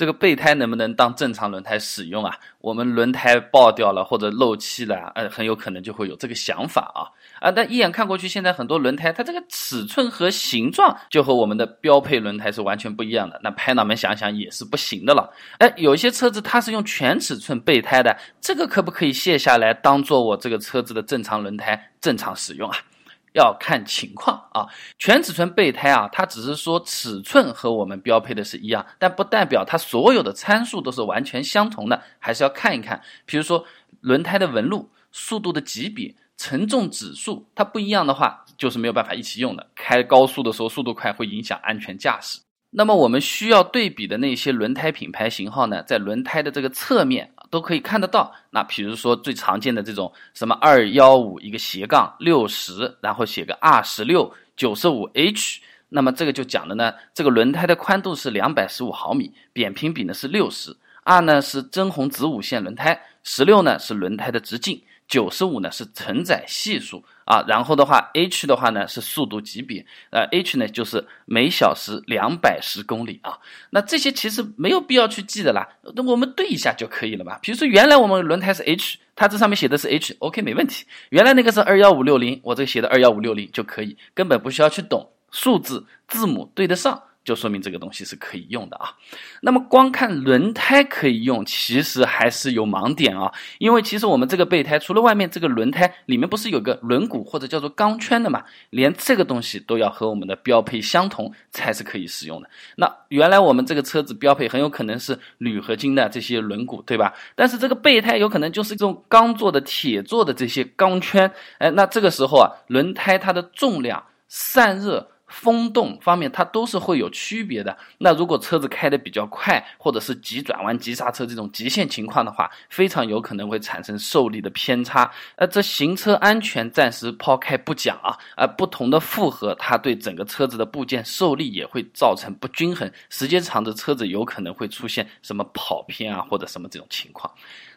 这个备胎能不能当正常轮胎使用啊？我们轮胎爆掉了或者漏气了，呃，很有可能就会有这个想法啊啊！但一眼看过去，现在很多轮胎它这个尺寸和形状就和我们的标配轮胎是完全不一样的。那拍脑门想想也是不行的了。哎，有一些车子它是用全尺寸备胎的，这个可不可以卸下来当做我这个车子的正常轮胎正常使用啊？要看情况啊，全尺寸备胎啊，它只是说尺寸和我们标配的是一样，但不代表它所有的参数都是完全相同的，还是要看一看。比如说轮胎的纹路、速度的级别、承重指数，它不一样的话，就是没有办法一起用的。开高速的时候速度快会影响安全驾驶。那么我们需要对比的那些轮胎品牌型号呢，在轮胎的这个侧面。都可以看得到。那比如说最常见的这种什么二幺五一个斜杠六十，然后写个二十六九十五 H，那么这个就讲的呢，这个轮胎的宽度是两百十五毫米，扁平比呢是六十，R 呢是真红子午线轮胎，十六呢是轮胎的直径。九十五呢是承载系数啊，然后的话，h 的话呢是速度级别，呃，h 呢就是每小时两百十公里啊。那这些其实没有必要去记的啦，那我们对一下就可以了吧？比如说原来我们轮胎是 h，它这上面写的是 h，OK 没问题。原来那个是二幺五六零，我这写的二幺五六零就可以，根本不需要去懂数字字母对得上。就说明这个东西是可以用的啊。那么光看轮胎可以用，其实还是有盲点啊。因为其实我们这个备胎除了外面这个轮胎里面不是有个轮毂或者叫做钢圈的嘛，连这个东西都要和我们的标配相同才是可以使用的。那原来我们这个车子标配很有可能是铝合金的这些轮毂，对吧？但是这个备胎有可能就是这种钢做的、铁做的这些钢圈。哎，那这个时候啊，轮胎它的重量、散热。风洞方面，它都是会有区别的。那如果车子开的比较快，或者是急转弯、急刹车这种极限情况的话，非常有可能会产生受力的偏差。呃，这行车安全暂时抛开不讲啊，而不同的负荷，它对整个车子的部件受力也会造成不均衡。时间长的车子有可能会出现什么跑偏啊，或者什么这种情况。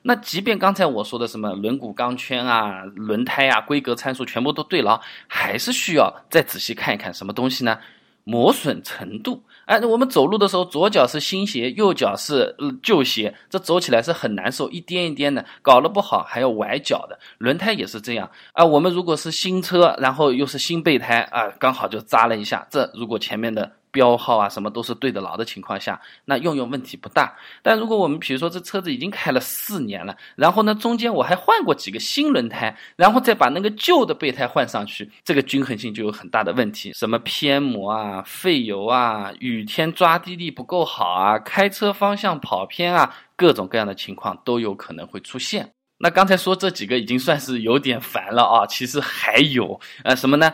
那即便刚才我说的什么轮毂钢圈啊、轮胎啊、规格参数全部都对了，还是需要再仔细看一看什么东东西呢？磨损程度。哎，我们走路的时候，左脚是新鞋，右脚是旧鞋，这走起来是很难受，一颠一颠的，搞得不好还要崴脚的。轮胎也是这样啊。我们如果是新车，然后又是新备胎啊，刚好就扎了一下，这如果前面的。标号啊，什么都是对得牢的情况下，那用用问题不大。但如果我们比如说这车子已经开了四年了，然后呢中间我还换过几个新轮胎，然后再把那个旧的备胎换上去，这个均衡性就有很大的问题，什么偏磨啊、费油啊、雨天抓地力不够好啊、开车方向跑偏啊，各种各样的情况都有可能会出现。那刚才说这几个已经算是有点烦了啊，其实还有呃什么呢？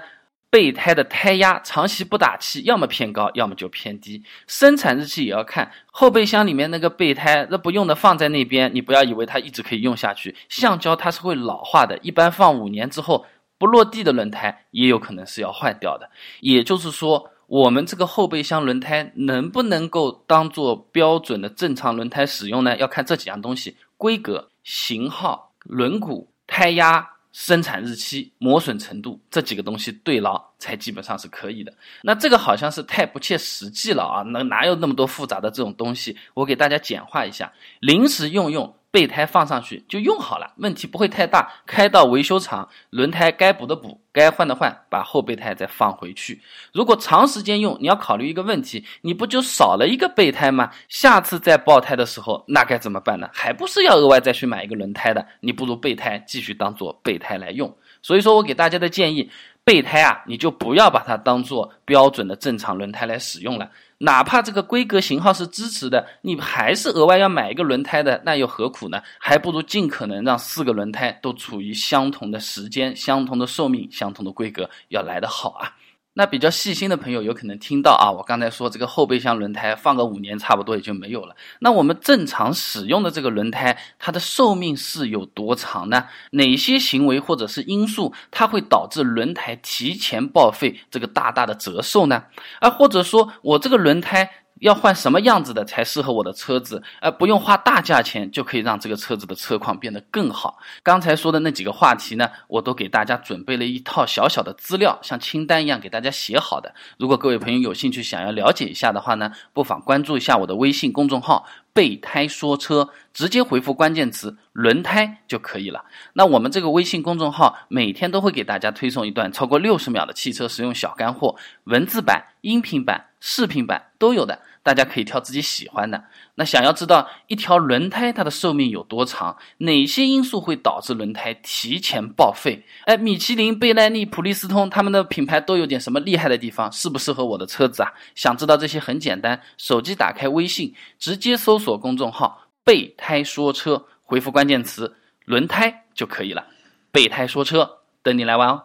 备胎的胎压长期不打气，要么偏高，要么就偏低。生产日期也要看后备箱里面那个备胎，那不用的放在那边，你不要以为它一直可以用下去。橡胶它是会老化的，一般放五年之后不落地的轮胎也有可能是要换掉的。也就是说，我们这个后备箱轮胎能不能够当做标准的正常轮胎使用呢？要看这几样东西：规格、型号、轮毂、胎压。生产日期、磨损程度这几个东西对牢，才基本上是可以的。那这个好像是太不切实际了啊！那哪有那么多复杂的这种东西？我给大家简化一下，临时用用。备胎放上去就用好了，问题不会太大。开到维修厂，轮胎该补的补，该换的换，把后备胎再放回去。如果长时间用，你要考虑一个问题，你不就少了一个备胎吗？下次再爆胎的时候，那该怎么办呢？还不是要额外再去买一个轮胎的？你不如备胎继续当做备胎来用。所以说我给大家的建议，备胎啊，你就不要把它当做标准的正常轮胎来使用了。哪怕这个规格型号是支持的，你还是额外要买一个轮胎的，那又何苦呢？还不如尽可能让四个轮胎都处于相同的时间、相同的寿命、相同的规格，要来得好啊。那比较细心的朋友有可能听到啊，我刚才说这个后备箱轮胎放个五年差不多也就没有了。那我们正常使用的这个轮胎，它的寿命是有多长呢？哪些行为或者是因素，它会导致轮胎提前报废，这个大大的折寿呢？啊，或者说我这个轮胎。要换什么样子的才适合我的车子？而，不用花大价钱就可以让这个车子的车况变得更好。刚才说的那几个话题呢，我都给大家准备了一套小小的资料，像清单一样给大家写好的。如果各位朋友有兴趣想要了解一下的话呢，不妨关注一下我的微信公众号“备胎说车”，直接回复关键词“轮胎”就可以了。那我们这个微信公众号每天都会给大家推送一段超过六十秒的汽车实用小干货，文字版、音频版、视频版都有的。大家可以挑自己喜欢的。那想要知道一条轮胎它的寿命有多长，哪些因素会导致轮胎提前报废？哎，米其林、贝耐利、普利司通他们的品牌都有点什么厉害的地方？适不适合我的车子啊？想知道这些很简单，手机打开微信，直接搜索公众号“备胎说车”，回复关键词“轮胎”就可以了。备胎说车，等你来玩哦。